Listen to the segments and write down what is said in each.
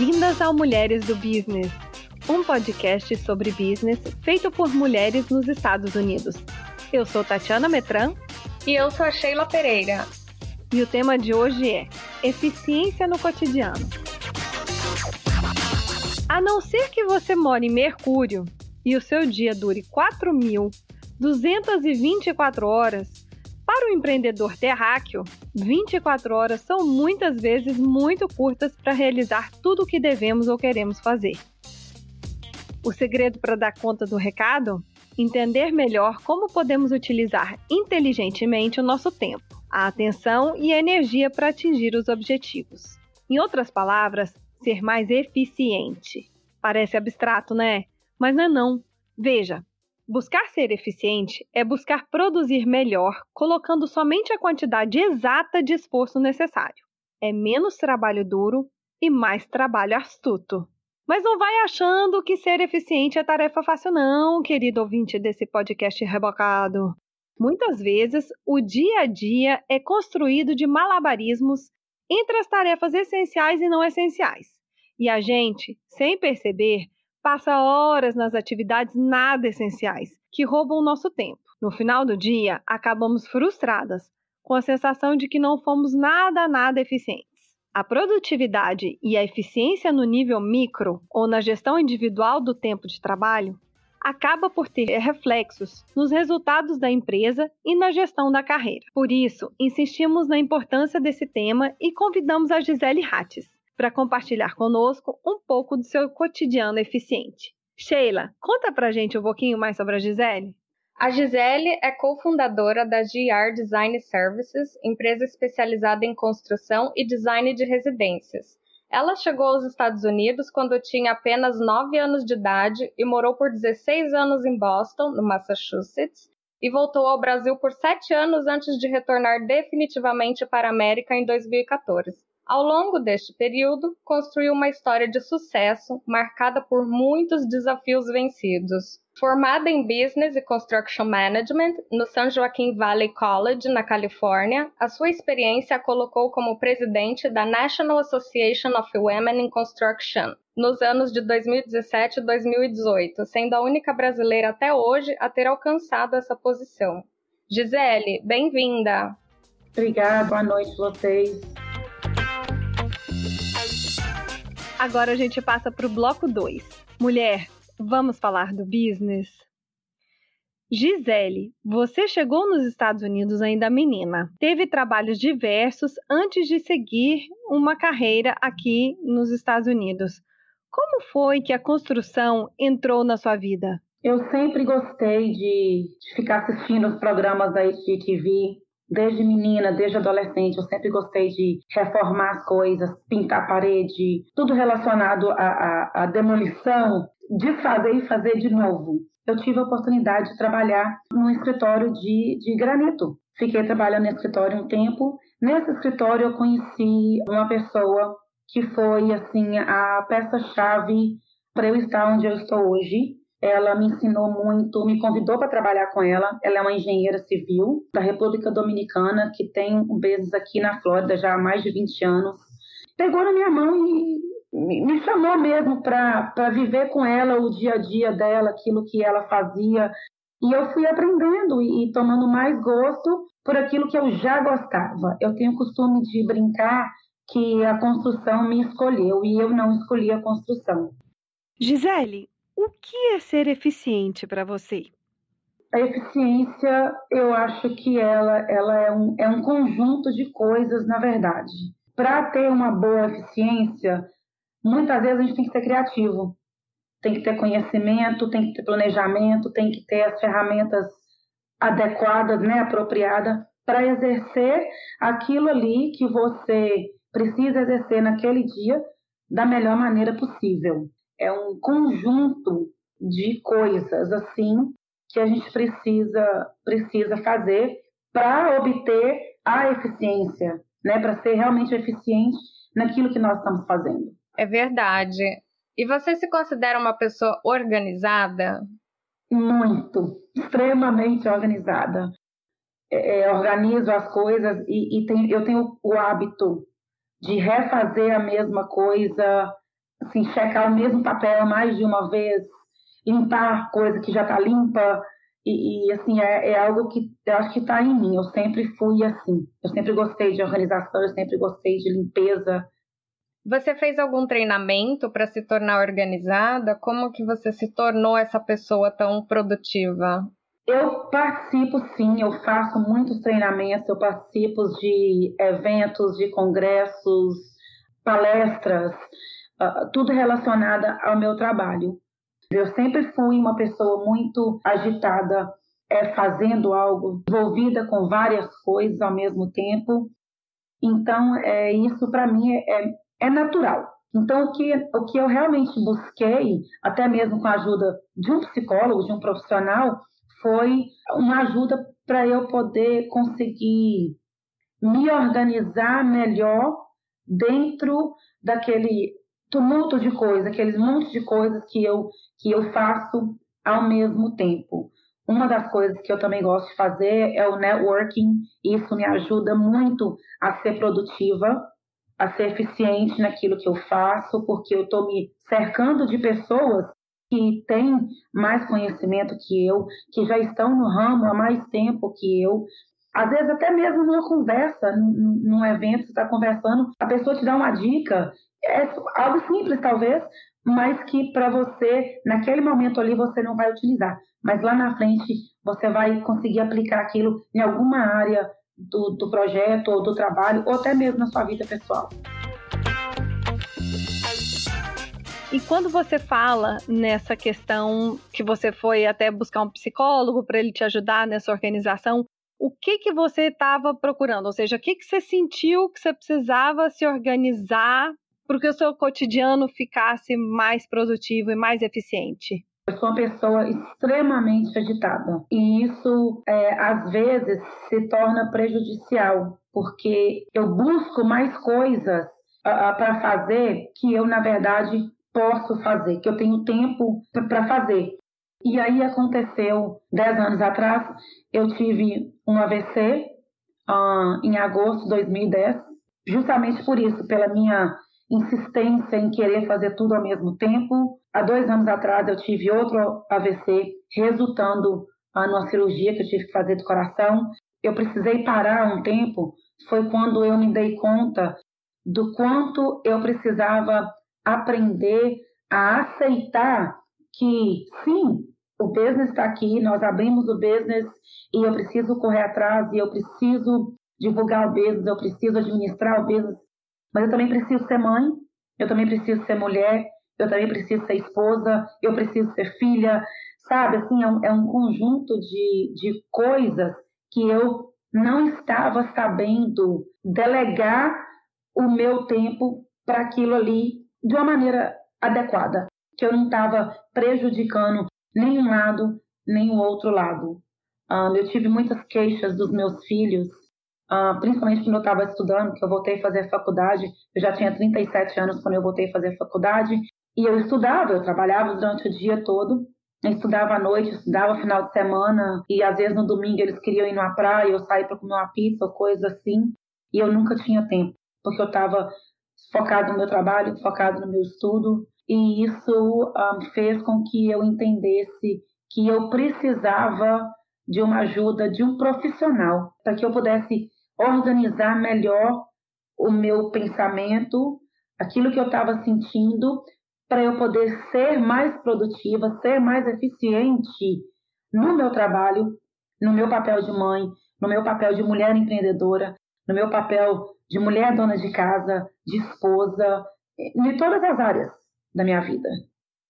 Bem-vindas ao Mulheres do Business, um podcast sobre business feito por mulheres nos Estados Unidos. Eu sou Tatiana Metran. E eu sou a Sheila Pereira. E o tema de hoje é Eficiência no Cotidiano. A não ser que você more em Mercúrio e o seu dia dure 4.224 horas, para o empreendedor terráqueo, 24 horas são muitas vezes muito curtas para realizar tudo o que devemos ou queremos fazer. O segredo para dar conta do recado? Entender melhor como podemos utilizar inteligentemente o nosso tempo, a atenção e a energia para atingir os objetivos. Em outras palavras, ser mais eficiente. Parece abstrato, né? Mas não é não. Veja, Buscar ser eficiente é buscar produzir melhor, colocando somente a quantidade exata de esforço necessário. É menos trabalho duro e mais trabalho astuto. Mas não vai achando que ser eficiente é tarefa fácil, não, querido ouvinte desse podcast rebocado. Muitas vezes, o dia a dia é construído de malabarismos entre as tarefas essenciais e não essenciais. E a gente, sem perceber, passa horas nas atividades nada essenciais, que roubam o nosso tempo. No final do dia, acabamos frustradas, com a sensação de que não fomos nada, nada eficientes. A produtividade e a eficiência no nível micro ou na gestão individual do tempo de trabalho acaba por ter reflexos nos resultados da empresa e na gestão da carreira. Por isso, insistimos na importância desse tema e convidamos a Gisele Hattes, para compartilhar conosco um pouco do seu cotidiano eficiente. Sheila, conta pra gente um pouquinho mais sobre a Gisele. A Gisele é cofundadora da GR Design Services, empresa especializada em construção e design de residências. Ela chegou aos Estados Unidos quando tinha apenas 9 anos de idade e morou por 16 anos em Boston, no Massachusetts, e voltou ao Brasil por 7 anos antes de retornar definitivamente para a América em 2014. Ao longo deste período, construiu uma história de sucesso marcada por muitos desafios vencidos. Formada em Business e Construction Management no San Joaquin Valley College, na Califórnia, a sua experiência a colocou como presidente da National Association of Women in Construction nos anos de 2017 e 2018, sendo a única brasileira até hoje a ter alcançado essa posição. Gisele, bem-vinda! Obrigada, boa noite vocês. Agora a gente passa para o bloco 2. Mulher, vamos falar do business? Gisele, você chegou nos Estados Unidos ainda menina. Teve trabalhos diversos antes de seguir uma carreira aqui nos Estados Unidos. Como foi que a construção entrou na sua vida? Eu sempre gostei de, de ficar assistindo os programas da HGTV, Desde menina, desde adolescente, eu sempre gostei de reformar as coisas, pintar a parede, tudo relacionado à, à, à demolição, desfazer e fazer de novo. Eu tive a oportunidade de trabalhar num escritório de, de granito. Fiquei trabalhando no escritório um tempo. Nesse escritório eu conheci uma pessoa que foi assim a peça-chave para eu estar onde eu estou hoje. Ela me ensinou muito, me convidou para trabalhar com ela. Ela é uma engenheira civil da República Dominicana, que tem um business aqui na Flórida já há mais de 20 anos. Pegou na minha mão e me chamou mesmo para viver com ela o dia a dia dela, aquilo que ela fazia. E eu fui aprendendo e, e tomando mais gosto por aquilo que eu já gostava. Eu tenho o costume de brincar que a construção me escolheu e eu não escolhi a construção. Gisele, o que é ser eficiente para você? A eficiência, eu acho que ela, ela é, um, é um conjunto de coisas, na verdade. Para ter uma boa eficiência, muitas vezes a gente tem que ser criativo. Tem que ter conhecimento, tem que ter planejamento, tem que ter as ferramentas adequadas, né, apropriadas, para exercer aquilo ali que você precisa exercer naquele dia da melhor maneira possível é um conjunto de coisas assim que a gente precisa precisa fazer para obter a eficiência, né, para ser realmente eficiente naquilo que nós estamos fazendo. É verdade. E você se considera uma pessoa organizada? Muito, extremamente organizada. É, é organizo as coisas e, e tem, eu tenho o hábito de refazer a mesma coisa assim, checar o mesmo papel mais de uma vez, limpar coisa que já está limpa. E, e, assim, é, é, algo que eu acho que está em mim. Eu sempre fui assim. Eu sempre gostei de organização, eu sempre gostei de limpeza. Você fez algum treinamento para se tornar organizada? Como que você se tornou essa pessoa tão produtiva? Eu participo sim, eu faço muitos treinamentos, eu participo de eventos, de congressos, palestras, uh, tudo relacionado ao meu trabalho. Eu sempre fui uma pessoa muito agitada, é, fazendo algo, envolvida com várias coisas ao mesmo tempo. Então, é, isso para mim é, é, é natural. Então, o que, o que eu realmente busquei, até mesmo com a ajuda de um psicólogo, de um profissional, foi uma ajuda para eu poder conseguir me organizar melhor dentro daquele tumulto de coisas, aqueles montes de coisas que eu, que eu faço ao mesmo tempo. Uma das coisas que eu também gosto de fazer é o networking. Isso me ajuda muito a ser produtiva, a ser eficiente naquilo que eu faço, porque eu estou me cercando de pessoas que têm mais conhecimento que eu, que já estão no ramo há mais tempo que eu. Às vezes, até mesmo numa conversa, num, num evento, você está conversando, a pessoa te dá uma dica, é algo simples talvez, mas que para você, naquele momento ali, você não vai utilizar. Mas lá na frente, você vai conseguir aplicar aquilo em alguma área do, do projeto ou do trabalho, ou até mesmo na sua vida pessoal. E quando você fala nessa questão que você foi até buscar um psicólogo para ele te ajudar nessa organização, o que que você estava procurando? Ou seja, o que que você sentiu que você precisava se organizar para que o seu cotidiano ficasse mais produtivo e mais eficiente? Eu sou uma pessoa extremamente agitada e isso é, às vezes se torna prejudicial porque eu busco mais coisas para fazer que eu na verdade posso fazer, que eu tenho tempo para fazer. E aí aconteceu, dez anos atrás, eu tive um AVC uh, em agosto de 2010, justamente por isso, pela minha insistência em querer fazer tudo ao mesmo tempo. Há dois anos atrás eu tive outro AVC, resultando numa cirurgia que eu tive que fazer do coração. Eu precisei parar um tempo, foi quando eu me dei conta do quanto eu precisava aprender a aceitar que sim, o business está aqui, nós abrimos o business e eu preciso correr atrás e eu preciso divulgar o business, eu preciso administrar o business, mas eu também preciso ser mãe, eu também preciso ser mulher, eu também preciso ser esposa, eu preciso ser filha, sabe? Assim, é um, é um conjunto de, de coisas que eu não estava sabendo delegar o meu tempo para aquilo ali de uma maneira adequada, que eu não estava prejudicando nem um lado, nem o outro lado. Eu tive muitas queixas dos meus filhos, uh, principalmente quando eu estava estudando, que eu voltei a fazer faculdade. Eu já tinha 37 anos quando eu voltei a fazer faculdade. E eu estudava, eu trabalhava durante o dia todo. Estudava à noite, estudava final de semana. E às vezes no domingo eles queriam ir numa praia, eu sair para comer uma pizza ou coisa assim. E eu nunca tinha tempo, porque eu estava focado no meu trabalho, focado no meu estudo, e isso um, fez com que eu entendesse que eu precisava de uma ajuda de um profissional para que eu pudesse organizar melhor o meu pensamento, aquilo que eu estava sentindo, para eu poder ser mais produtiva, ser mais eficiente no meu trabalho, no meu papel de mãe, no meu papel de mulher empreendedora, no meu papel de mulher dona de casa, de esposa, em todas as áreas da minha vida.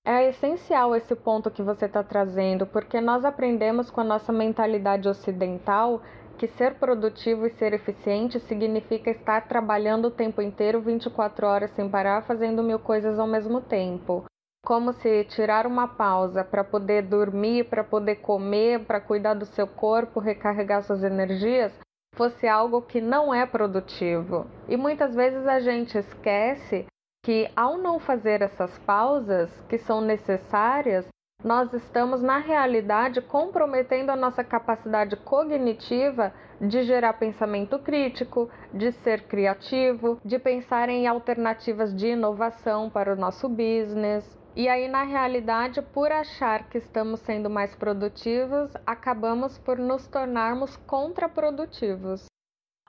É essencial esse ponto que você está trazendo, porque nós aprendemos com a nossa mentalidade ocidental que ser produtivo e ser eficiente significa estar trabalhando o tempo inteiro, 24 horas sem parar, fazendo mil coisas ao mesmo tempo. Como se tirar uma pausa para poder dormir, para poder comer, para cuidar do seu corpo, recarregar suas energias, fosse algo que não é produtivo. E muitas vezes a gente esquece que ao não fazer essas pausas que são necessárias, nós estamos, na realidade, comprometendo a nossa capacidade cognitiva de gerar pensamento crítico, de ser criativo, de pensar em alternativas de inovação para o nosso business. E aí, na realidade, por achar que estamos sendo mais produtivos, acabamos por nos tornarmos contraprodutivos.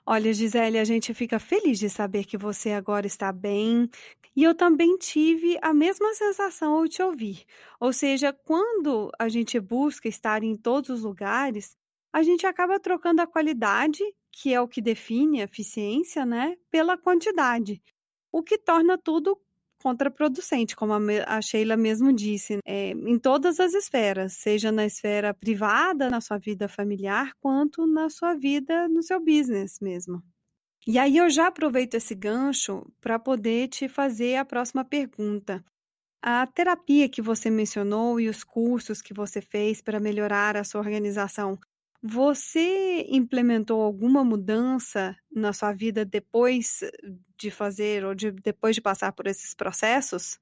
Olha, Gisele, a gente fica feliz de saber que você agora está bem. E eu também tive a mesma sensação ao te ouvir. Ou seja, quando a gente busca estar em todos os lugares, a gente acaba trocando a qualidade, que é o que define a eficiência, né, pela quantidade. O que torna tudo contraproducente, como a Sheila mesmo disse, é, em todas as esferas, seja na esfera privada, na sua vida familiar, quanto na sua vida, no seu business mesmo. E aí eu já aproveito esse gancho para poder te fazer a próxima pergunta. A terapia que você mencionou e os cursos que você fez para melhorar a sua organização, você implementou alguma mudança na sua vida depois de fazer ou de, depois de passar por esses processos?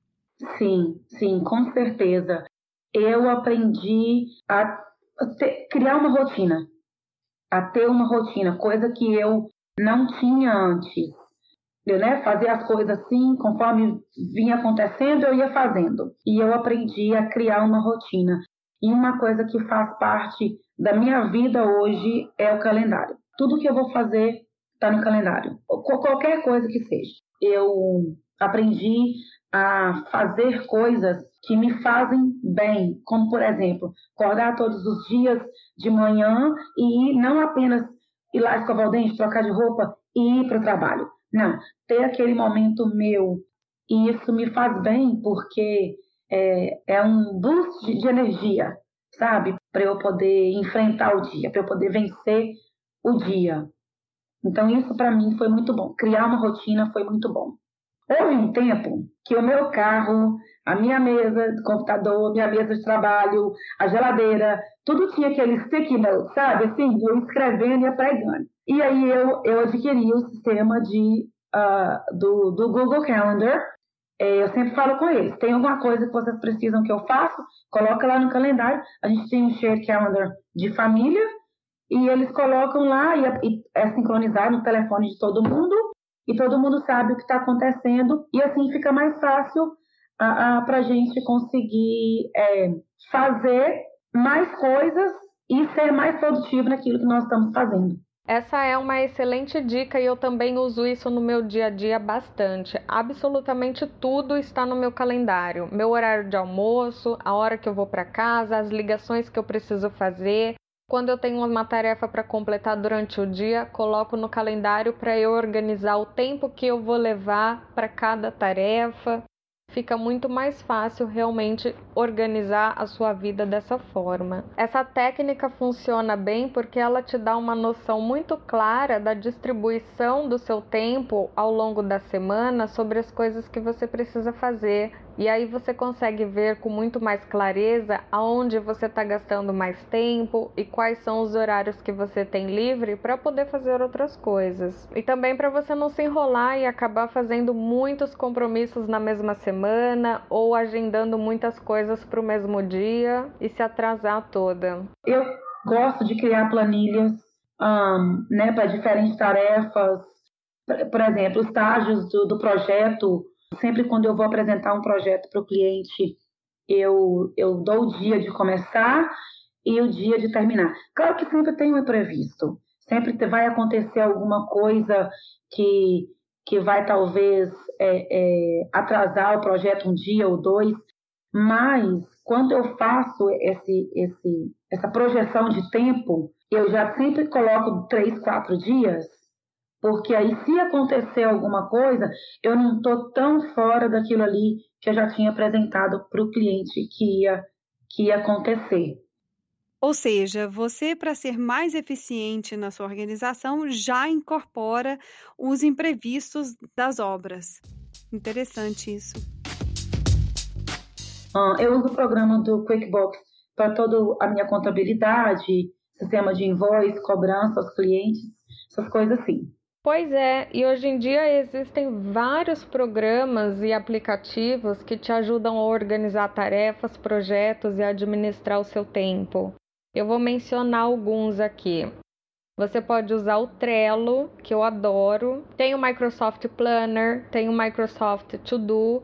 Sim, sim, com certeza. Eu aprendi a ter, criar uma rotina, a ter uma rotina, coisa que eu não tinha antes. Eu, né, fazer as coisas assim, conforme vinha acontecendo, eu ia fazendo. E eu aprendi a criar uma rotina. E uma coisa que faz parte da minha vida hoje é o calendário. Tudo que eu vou fazer está no calendário. Qualquer coisa que seja. Eu aprendi a fazer coisas que me fazem bem, como por exemplo, acordar todos os dias de manhã e não apenas ir lá escovar o dente, trocar de roupa e ir para o trabalho. Não, ter aquele momento meu. E isso me faz bem porque é, é um boost de, de energia sabe? Para eu poder enfrentar o dia, para eu poder vencer o dia. Então, isso para mim foi muito bom. Criar uma rotina foi muito bom. Houve um tempo que o meu carro, a minha mesa de computador, minha mesa de trabalho, a geladeira, tudo tinha aquele sticky note, sabe? Assim, eu escrevendo e apregando. E aí eu, eu adquiri o sistema de, uh, do, do Google Calendar, é, eu sempre falo com eles, tem alguma coisa que vocês precisam que eu faça, coloca lá no calendário. A gente tem um share calendar de família e eles colocam lá e é, e é sincronizado no telefone de todo mundo e todo mundo sabe o que está acontecendo e assim fica mais fácil para a gente conseguir é, fazer mais coisas e ser mais produtivo naquilo que nós estamos fazendo. Essa é uma excelente dica e eu também uso isso no meu dia a dia bastante. Absolutamente tudo está no meu calendário: meu horário de almoço, a hora que eu vou para casa, as ligações que eu preciso fazer. Quando eu tenho uma tarefa para completar durante o dia, coloco no calendário para eu organizar o tempo que eu vou levar para cada tarefa fica muito mais fácil realmente organizar a sua vida dessa forma. Essa técnica funciona bem porque ela te dá uma noção muito clara da distribuição do seu tempo ao longo da semana sobre as coisas que você precisa fazer e aí você consegue ver com muito mais clareza aonde você está gastando mais tempo e quais são os horários que você tem livre para poder fazer outras coisas. E também para você não se enrolar e acabar fazendo muitos compromissos na mesma semana ou agendando muitas coisas para o mesmo dia e se atrasar toda. Eu gosto de criar planilhas um, né, para diferentes tarefas. Por exemplo, estágios do, do projeto Sempre quando eu vou apresentar um projeto para o cliente, eu, eu dou o dia de começar e o dia de terminar. Claro que sempre tem um imprevisto, sempre vai acontecer alguma coisa que, que vai talvez é, é, atrasar o projeto um dia ou dois, mas quando eu faço esse, esse, essa projeção de tempo, eu já sempre coloco três, quatro dias porque aí, se acontecer alguma coisa, eu não estou tão fora daquilo ali que eu já tinha apresentado para o cliente que ia, que ia acontecer. Ou seja, você, para ser mais eficiente na sua organização, já incorpora os imprevistos das obras. Interessante isso. Eu uso o programa do QuickBooks para toda a minha contabilidade, sistema de invoice, cobrança aos clientes, essas coisas assim. Pois é, e hoje em dia existem vários programas e aplicativos que te ajudam a organizar tarefas, projetos e administrar o seu tempo. Eu vou mencionar alguns aqui. Você pode usar o Trello, que eu adoro. Tem o Microsoft Planner, tem o Microsoft To Do.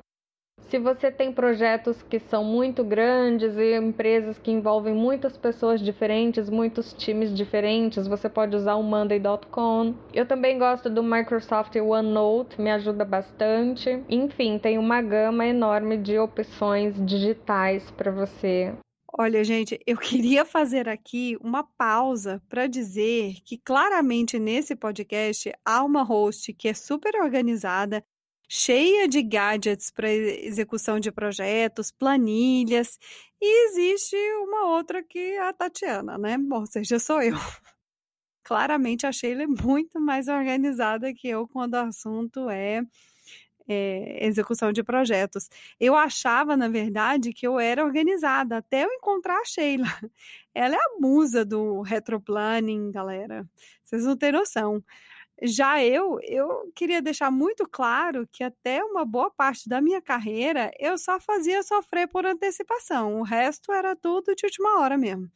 Se você tem projetos que são muito grandes e empresas que envolvem muitas pessoas diferentes, muitos times diferentes, você pode usar o Monday.com. Eu também gosto do Microsoft OneNote, me ajuda bastante. Enfim, tem uma gama enorme de opções digitais para você Olha, gente, eu queria fazer aqui uma pausa para dizer que claramente nesse podcast há uma host que é super organizada, cheia de gadgets para execução de projetos, planilhas, e existe uma outra que é a Tatiana, né? Ou seja, sou eu. Claramente a Sheila é muito mais organizada que eu quando o assunto é, é, execução de projetos. Eu achava, na verdade, que eu era organizada até eu encontrar a Sheila. Ela é a musa do retroplanning, galera. Vocês não têm noção. Já eu, eu queria deixar muito claro que até uma boa parte da minha carreira eu só fazia sofrer por antecipação. O resto era tudo de última hora mesmo.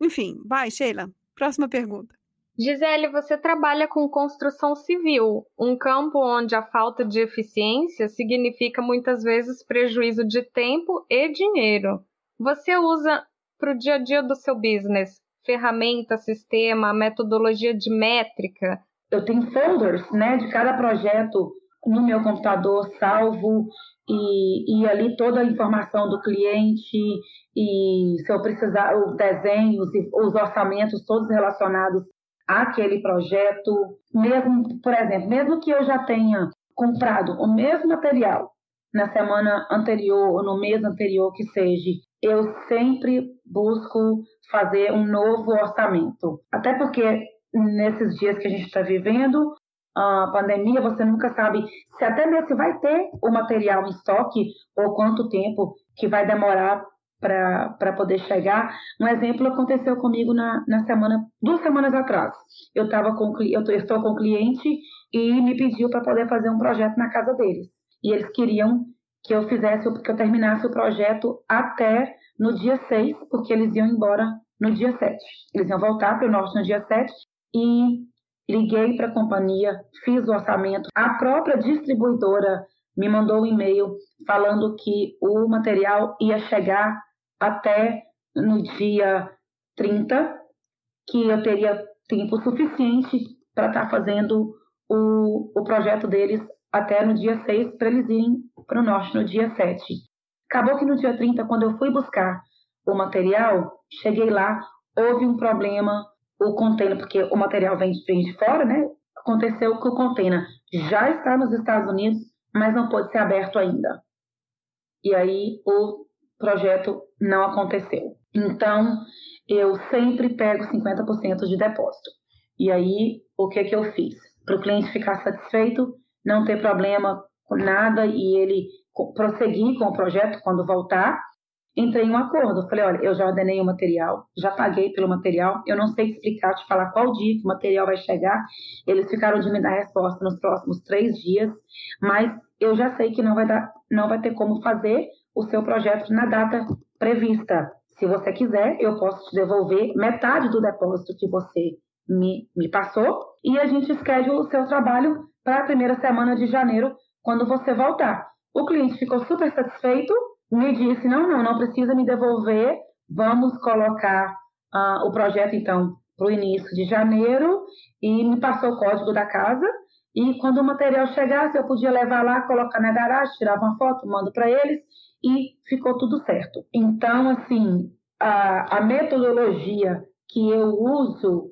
Enfim, vai, Sheila. Próxima pergunta. Gisele, você trabalha com construção civil, um campo onde a falta de eficiência significa muitas vezes prejuízo de tempo e dinheiro. Você usa para o dia a dia do seu business ferramenta, sistema, metodologia de métrica eu tenho folders né, de cada projeto no meu computador salvo e, e ali toda a informação do cliente e se eu precisar os desenhos e os orçamentos todos relacionados àquele projeto. Mesmo por exemplo mesmo que eu já tenha comprado o mesmo material na semana anterior ou no mês anterior que seja eu sempre busco fazer um novo orçamento. Até porque nesses dias que a gente está vivendo, a pandemia, você nunca sabe se até mesmo se vai ter o material em estoque ou quanto tempo que vai demorar para poder chegar. Um exemplo aconteceu comigo na, na semana, duas semanas atrás. Eu, tava com, eu estou com um cliente e me pediu para poder fazer um projeto na casa deles. E eles queriam que eu fizesse, que eu terminasse o projeto até no dia 6, porque eles iam embora no dia 7. Eles iam voltar para o norte no dia 7 e liguei para a companhia, fiz o orçamento. A própria distribuidora me mandou um e-mail falando que o material ia chegar até no dia 30, que eu teria tempo suficiente para estar tá fazendo o, o projeto deles até no dia 6, para eles irem para o norte no dia 7. Acabou que no dia 30, quando eu fui buscar o material, cheguei lá, houve um problema o container, porque o material vem, de fora, né? Aconteceu que o container já está nos Estados Unidos, mas não pode ser aberto ainda. E aí o projeto não aconteceu. Então, eu sempre pego 50% de depósito. E aí, o que, que eu fiz? Para o cliente ficar satisfeito, não ter problema com nada e ele prosseguir com o projeto quando voltar, entrei em um acordo. Falei, olha, eu já ordenei o material, já paguei pelo material, eu não sei explicar, te falar qual dia que o material vai chegar. Eles ficaram de me dar resposta nos próximos três dias, mas eu já sei que não vai, dar, não vai ter como fazer o seu projeto na data prevista. Se você quiser, eu posso te devolver metade do depósito que você me, me passou e a gente escreve o seu trabalho para a primeira semana de janeiro, quando você voltar. O cliente ficou super satisfeito, me disse: não, não, não precisa me devolver, vamos colocar uh, o projeto então para o início de janeiro e me passou o código da casa. E quando o material chegasse, eu podia levar lá, colocar na garagem, tirar uma foto, mando para eles e ficou tudo certo. Então, assim, a, a metodologia que eu uso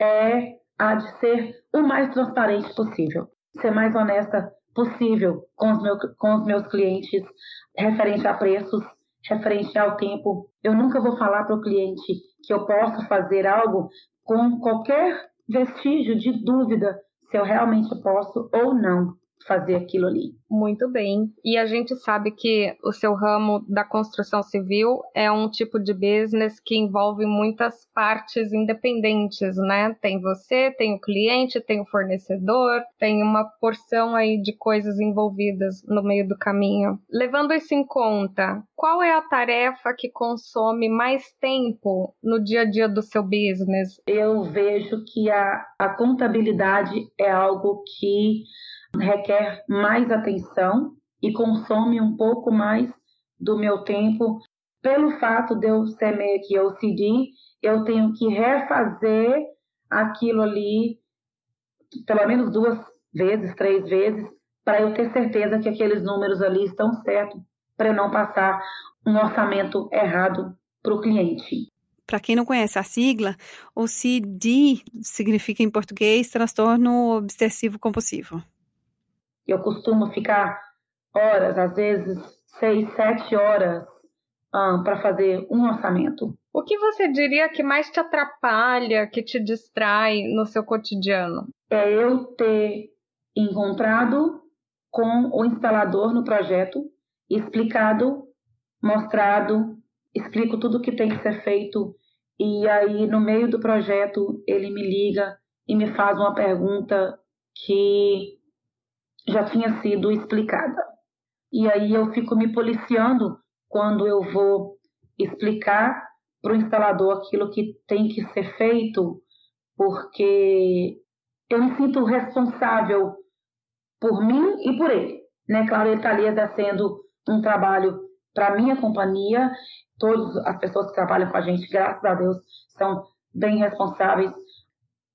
é a de ser o mais transparente possível, ser mais honesta possível com os, meu, com os meus clientes, referente a preços, referente ao tempo. Eu nunca vou falar para o cliente que eu posso fazer algo com qualquer vestígio de dúvida se eu realmente posso ou não. Fazer aquilo ali. Muito bem. E a gente sabe que o seu ramo da construção civil é um tipo de business que envolve muitas partes independentes, né? Tem você, tem o cliente, tem o fornecedor, tem uma porção aí de coisas envolvidas no meio do caminho. Levando isso em conta, qual é a tarefa que consome mais tempo no dia a dia do seu business? Eu vejo que a, a contabilidade é algo que requer mais atenção e consome um pouco mais do meu tempo. Pelo fato de eu ser meio que OCD, eu tenho que refazer aquilo ali pelo menos duas vezes, três vezes, para eu ter certeza que aqueles números ali estão certos, para eu não passar um orçamento errado para o cliente. Para quem não conhece a sigla, o CD significa em português transtorno obsessivo compulsivo. Eu costumo ficar horas, às vezes seis, sete horas um, para fazer um orçamento. O que você diria que mais te atrapalha, que te distrai no seu cotidiano? É eu ter encontrado com o instalador no projeto, explicado, mostrado, explico tudo o que tem que ser feito e aí no meio do projeto ele me liga e me faz uma pergunta que já tinha sido explicada. E aí eu fico me policiando quando eu vou explicar para o instalador aquilo que tem que ser feito, porque eu me sinto responsável por mim e por ele. Né? Claro, ele está ali exercendo um trabalho para a minha companhia, todas as pessoas que trabalham com a gente, graças a Deus, são bem responsáveis,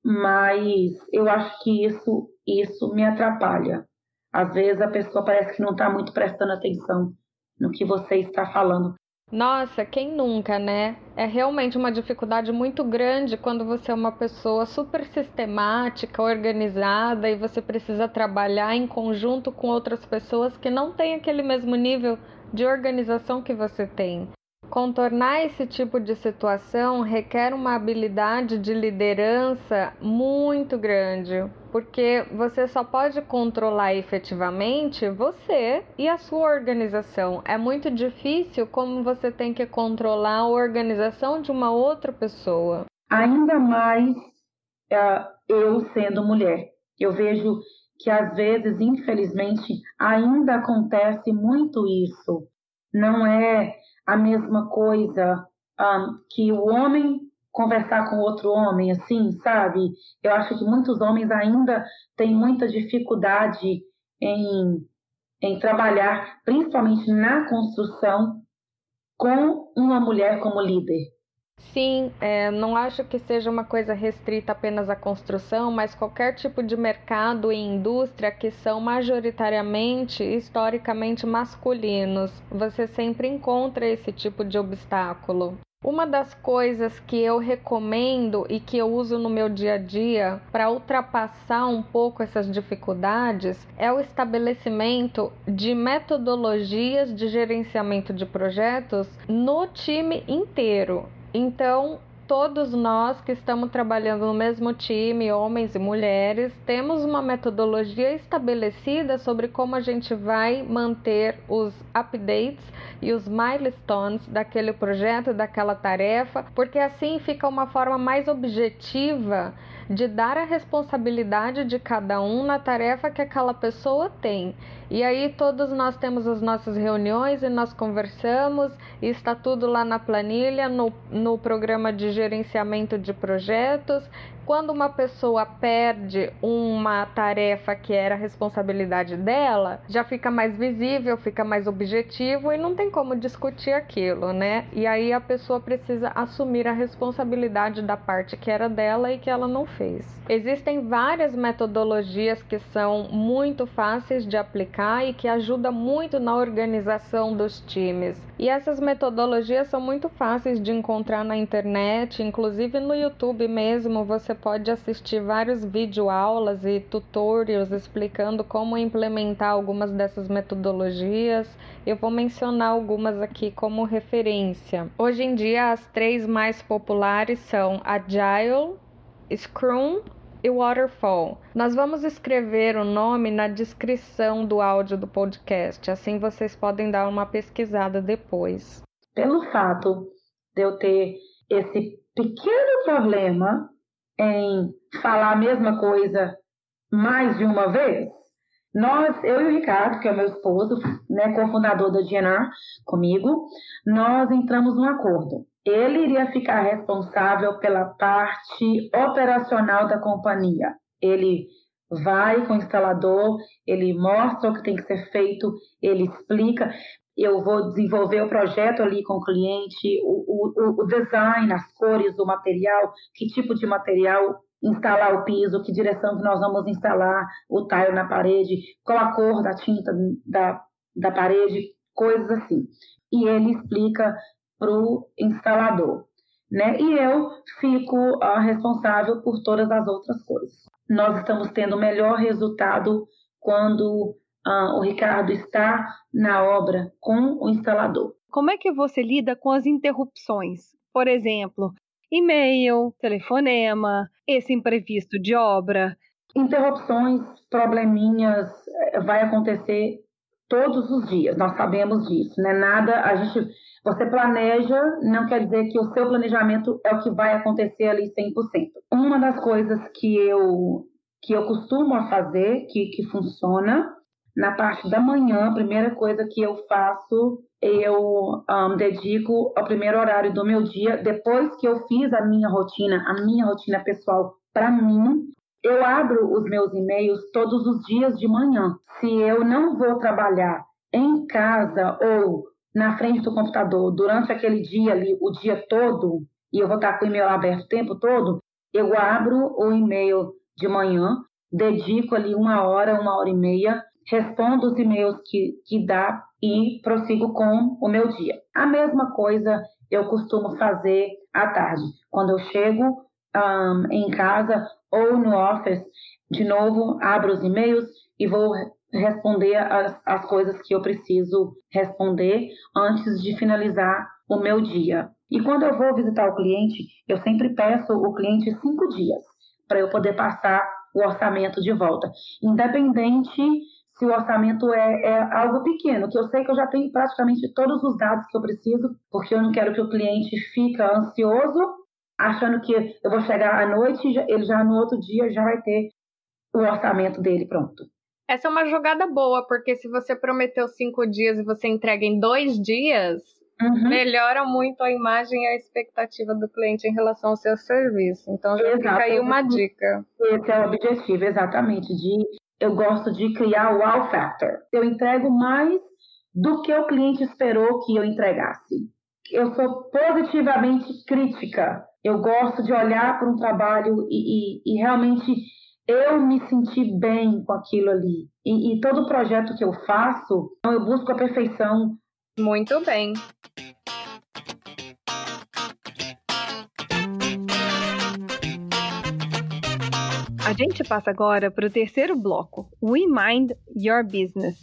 mas eu acho que isso, isso me atrapalha. Às vezes a pessoa parece que não está muito prestando atenção no que você está falando. Nossa, quem nunca, né? É realmente uma dificuldade muito grande quando você é uma pessoa super sistemática, organizada e você precisa trabalhar em conjunto com outras pessoas que não têm aquele mesmo nível de organização que você tem. Contornar esse tipo de situação requer uma habilidade de liderança muito grande, porque você só pode controlar efetivamente você e a sua organização. É muito difícil como você tem que controlar a organização de uma outra pessoa. Ainda mais uh, eu sendo mulher. Eu vejo que às vezes, infelizmente, ainda acontece muito isso. Não é a mesma coisa um, que o homem conversar com outro homem, assim, sabe? Eu acho que muitos homens ainda têm muita dificuldade em, em trabalhar, principalmente na construção, com uma mulher como líder. Sim, é, não acho que seja uma coisa restrita apenas à construção, mas qualquer tipo de mercado e indústria que são majoritariamente, historicamente masculinos. Você sempre encontra esse tipo de obstáculo. Uma das coisas que eu recomendo e que eu uso no meu dia a dia para ultrapassar um pouco essas dificuldades é o estabelecimento de metodologias de gerenciamento de projetos no time inteiro. Então, todos nós que estamos trabalhando no mesmo time, homens e mulheres, temos uma metodologia estabelecida sobre como a gente vai manter os updates e os milestones daquele projeto, daquela tarefa, porque assim fica uma forma mais objetiva de dar a responsabilidade de cada um na tarefa que aquela pessoa tem. E aí todos nós temos as nossas reuniões e nós conversamos e está tudo lá na planilha, no, no programa de gerenciamento de projetos quando uma pessoa perde uma tarefa que era responsabilidade dela, já fica mais visível, fica mais objetivo e não tem como discutir aquilo, né? E aí a pessoa precisa assumir a responsabilidade da parte que era dela e que ela não fez. Existem várias metodologias que são muito fáceis de aplicar e que ajudam muito na organização dos times. E essas metodologias são muito fáceis de encontrar na internet, inclusive no YouTube mesmo, você pode assistir vários videoaulas e tutorials explicando como implementar algumas dessas metodologias. Eu vou mencionar algumas aqui como referência. Hoje em dia, as três mais populares são Agile, Scrum e Waterfall. Nós vamos escrever o nome na descrição do áudio do podcast, assim vocês podem dar uma pesquisada depois. Pelo fato de eu ter esse pequeno problema em falar a mesma coisa mais de uma vez, nós, eu e o Ricardo, que é o meu esposo, né, cofundador da GNR, comigo, nós entramos num acordo. Ele iria ficar responsável pela parte operacional da companhia. Ele vai com o instalador, ele mostra o que tem que ser feito, ele explica. Eu vou desenvolver o projeto ali com o cliente, o, o, o design, as cores, o material, que tipo de material instalar o piso, que direção que nós vamos instalar o tile na parede, qual a cor da tinta da, da parede, coisas assim. E ele explica para o instalador. Né? E eu fico uh, responsável por todas as outras coisas. Nós estamos tendo melhor resultado quando uh, o Ricardo está na obra com o instalador. Como é que você lida com as interrupções? Por exemplo, e-mail, telefonema, esse imprevisto de obra. Interrupções, probleminhas, eh, vai acontecer todos os dias, nós sabemos disso, né? Nada, a gente, você planeja, não quer dizer que o seu planejamento é o que vai acontecer ali 100%. Uma das coisas que eu que eu costumo fazer, que, que funciona, na parte da manhã, a primeira coisa que eu faço eu um, dedico ao primeiro horário do meu dia, depois que eu fiz a minha rotina, a minha rotina pessoal para mim, eu abro os meus e-mails todos os dias de manhã. Se eu não vou trabalhar em casa ou na frente do computador durante aquele dia ali, o dia todo, e eu vou estar com o e-mail aberto o tempo todo, eu abro o e-mail de manhã, dedico ali uma hora, uma hora e meia, respondo os e-mails que, que dá e prossigo com o meu dia. A mesma coisa eu costumo fazer à tarde. Quando eu chego um, em casa ou no office, de novo, abro os e-mails e vou responder as, as coisas que eu preciso responder antes de finalizar o meu dia. E quando eu vou visitar o cliente, eu sempre peço o cliente cinco dias para eu poder passar o orçamento de volta, independente se o orçamento é, é, algo pequeno, que eu sei que eu já tenho praticamente todos os dados que eu preciso, porque eu não quero que o cliente fique ansioso, achando que eu vou chegar à noite e ele já no outro dia já vai ter o orçamento dele pronto. Essa é uma jogada boa, porque se você prometeu cinco dias e você entrega em dois dias, uhum. melhora muito a imagem e a expectativa do cliente em relação ao seu serviço. Então já Exato. fica aí uma dica. Esse é o objetivo, exatamente, de eu gosto de criar o wow factor. Eu entrego mais do que o cliente esperou que eu entregasse. Eu sou positivamente crítica. Eu gosto de olhar para um trabalho e, e, e realmente eu me sentir bem com aquilo ali. E, e todo projeto que eu faço, eu busco a perfeição. Muito bem. A gente passa agora para o terceiro bloco, We Mind Your Business.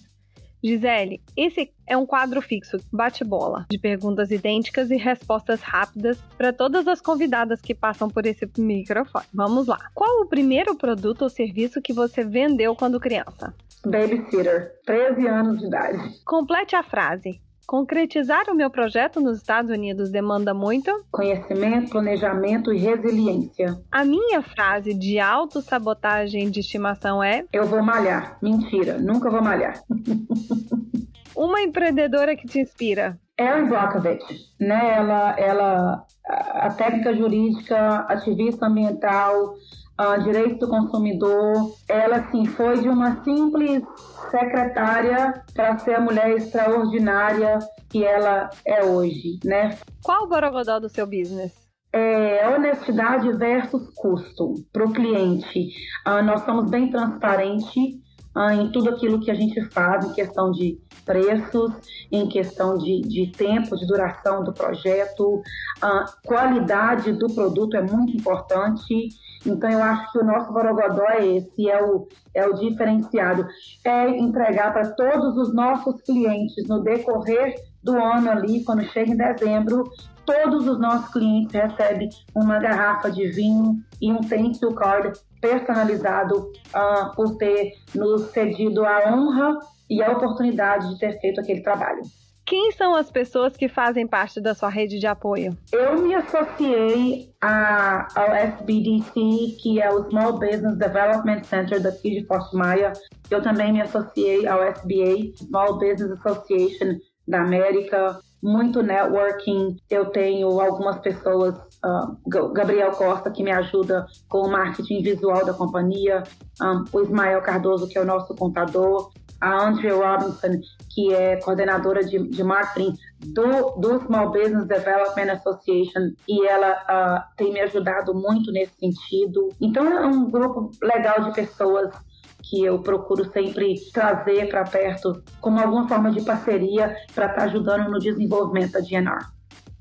Gisele, esse é um quadro fixo, bate-bola, de perguntas idênticas e respostas rápidas para todas as convidadas que passam por esse microfone. Vamos lá. Qual o primeiro produto ou serviço que você vendeu quando criança? Babysitter, 13 anos de idade. Complete a frase. Concretizar o meu projeto nos Estados Unidos demanda muito conhecimento, planejamento e resiliência. A minha frase de autossabotagem de estimação é: Eu vou malhar. Mentira, nunca vou malhar. Uma empreendedora que te inspira. Erin Brockovich, né? Ela, ela, a técnica jurídica, ativista ambiental, uh, direito do consumidor. Ela, assim, foi de uma simples secretária para ser a mulher extraordinária que ela é hoje, né? Qual o borogodó do seu business? É, honestidade versus custo para o cliente. Uh, nós somos bem transparentes uh, em tudo aquilo que a gente faz, em questão de preços, em questão de, de tempo de duração do projeto, a qualidade do produto é muito importante. Então, eu acho que o nosso Borogodó é esse, é o, é o diferenciado. É entregar para todos os nossos clientes no decorrer do ano ali, quando chega em dezembro, todos os nossos clientes recebem uma garrafa de vinho e um thank you card personalizado uh, por ter nos cedido a honra e a oportunidade de ter feito aquele trabalho. Quem são as pessoas que fazem parte da sua rede de apoio? Eu me associei a, ao SBDC, que é o Small Business Development Center daqui de Forte Maia. Eu também me associei ao SBA, Small Business Association da América. Muito networking. Eu tenho algumas pessoas, uh, Gabriel Costa, que me ajuda com o marketing visual da companhia, um, o Ismael Cardoso, que é o nosso contador, a Andrea Robinson, que é coordenadora de, de marketing do, do Small Business Development Association, e ela uh, tem me ajudado muito nesse sentido. Então, é um grupo legal de pessoas que eu procuro sempre trazer para perto como alguma forma de parceria para estar tá ajudando no desenvolvimento da GNR.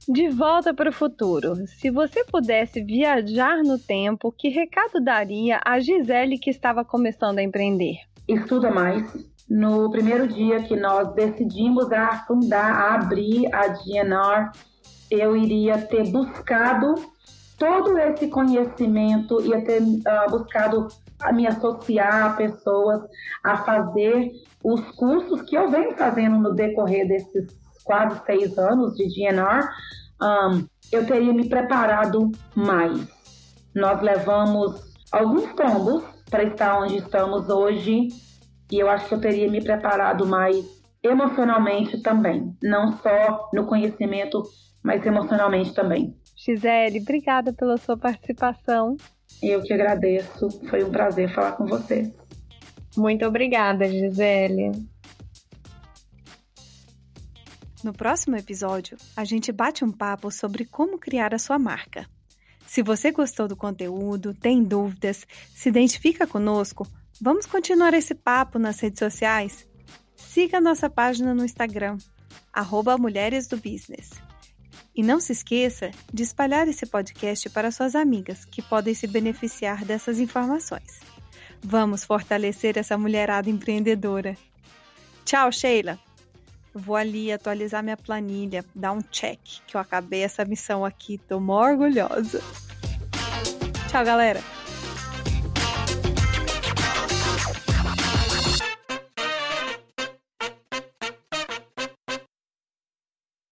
De volta para o futuro. Se você pudesse viajar no tempo, que recado daria a Gisele que estava começando a empreender? Estuda mais, no primeiro dia que nós decidimos a fundar, a abrir a GNR, eu iria ter buscado todo esse conhecimento, ia ter uh, buscado me associar a pessoas a fazer os cursos que eu venho fazendo no decorrer desses quase seis anos de GNR, um, eu teria me preparado mais. Nós levamos alguns tombos para estar onde estamos hoje e eu acho que eu teria me preparado mais emocionalmente também, não só no conhecimento, mas emocionalmente também. Gisele, obrigada pela sua participação. Eu que agradeço, foi um prazer falar com você. Muito obrigada, Gisele. No próximo episódio, a gente bate um papo sobre como criar a sua marca. Se você gostou do conteúdo, tem dúvidas, se identifica conosco, Vamos continuar esse papo nas redes sociais? Siga nossa página no Instagram, Mulheres do Business. E não se esqueça de espalhar esse podcast para suas amigas que podem se beneficiar dessas informações. Vamos fortalecer essa mulherada empreendedora. Tchau, Sheila! Vou ali atualizar minha planilha, dar um check que eu acabei essa missão aqui, tô mó orgulhosa. Tchau, galera!